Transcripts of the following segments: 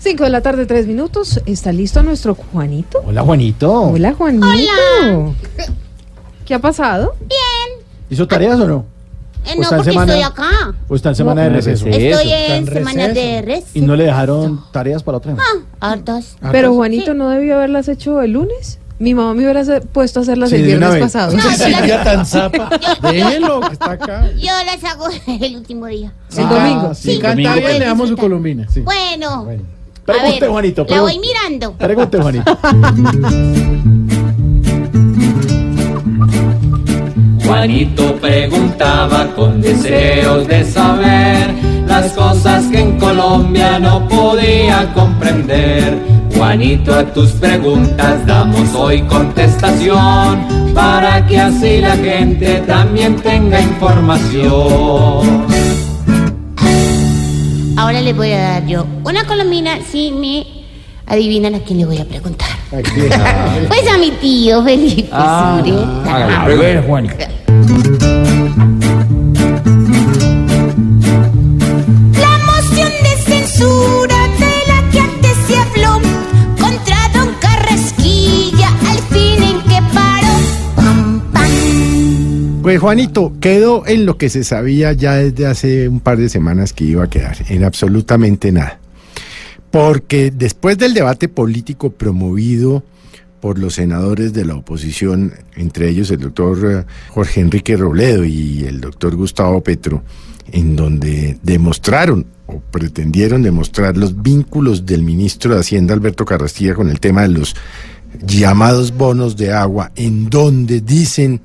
5 de la tarde, 3 minutos. ¿Está listo nuestro Juanito? Hola, Juanito. Hola, Juanito. ¿Qué ha pasado? ¿Hizo tareas o no? Eh, ¿O no, porque semana- estoy acá. ¿O está en semana de receso? Estoy en semana de res. ¿Y no le dejaron tareas para otra? Ah, hartas. Pero Juanito, ¿no debió haberlas hecho el lunes? Mi mamá me hubiera puesto a hacerlas Sí, el viernes vez. pasado. No, yo las, tan zapa. Déjelo, que está acá. yo las hago el último día. El domingo. Sí, Sí, canta bien, le damos su. Sí. Bueno, Bueno. Pregunte, ver, Juanito. la voy mirando. Pregunte, Juanito. Juanito preguntaba con deseos de saber las cosas que en Colombia no podía comprender. Juanito, a tus preguntas damos hoy contestación para que así la gente también tenga información. Ahora les voy a dar yo una colomina si me adivinan a quién le voy a preguntar. Pues a mi tío Felipe Sure. A ver, Juanito. La Pues Juanito, quedó en lo que se sabía ya desde hace un par de semanas que iba a quedar, en absolutamente nada. Porque después del debate político promovido por los senadores de la oposición, entre ellos el doctor eh, Jorge Enrique Robledo y el doctor Gustavo Petro, en donde demostraron o pretendieron demostrar los vínculos del ministro de Hacienda Alberto Carrastilla con el tema de los llamados bonos de agua, en donde dicen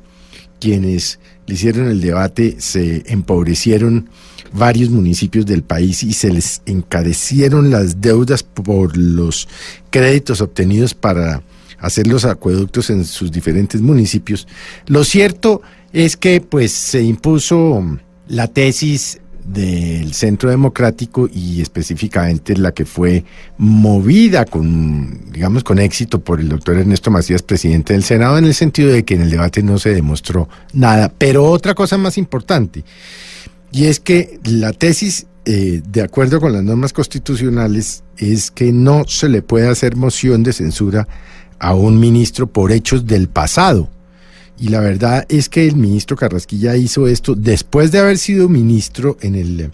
quienes le hicieron el debate se empobrecieron varios municipios del país y se les encarecieron las deudas por los créditos obtenidos para hacer los acueductos en sus diferentes municipios. Lo cierto es que pues se impuso la tesis del Centro Democrático y específicamente la que fue movida con, digamos, con éxito por el doctor Ernesto Macías, presidente del Senado, en el sentido de que en el debate no se demostró nada. Pero otra cosa más importante, y es que la tesis, eh, de acuerdo con las normas constitucionales, es que no se le puede hacer moción de censura a un ministro por hechos del pasado. Y la verdad es que el ministro Carrasquilla hizo esto después de haber sido ministro en el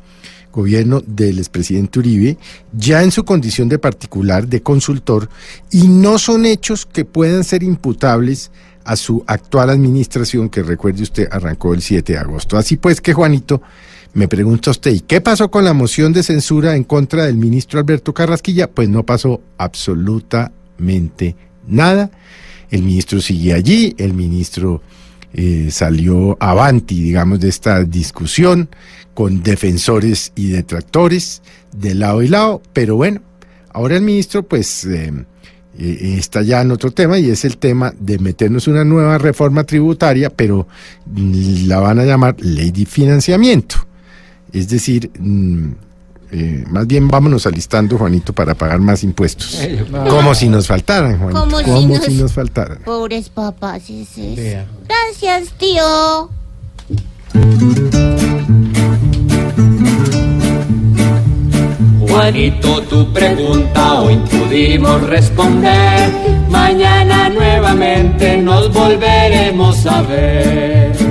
gobierno del expresidente Uribe, ya en su condición de particular, de consultor, y no son hechos que puedan ser imputables a su actual administración, que recuerde usted arrancó el 7 de agosto. Así pues que, Juanito, me pregunta usted, ¿y qué pasó con la moción de censura en contra del ministro Alberto Carrasquilla? Pues no pasó absolutamente nada. El ministro sigue allí, el ministro eh, salió avanti, digamos, de esta discusión con defensores y detractores de lado y lado, pero bueno, ahora el ministro pues eh, eh, está ya en otro tema y es el tema de meternos una nueva reforma tributaria, pero mm, la van a llamar ley de financiamiento. Es decir, mm, eh, más bien vámonos alistando, Juanito, para pagar más impuestos. Como si nos faltaran, Juanito. Como si nos- si nos faltaran. Pobres papás, ese es. Gracias, tío. Juanito, tu pregunta hoy pudimos responder. Mañana nuevamente nos volveremos a ver.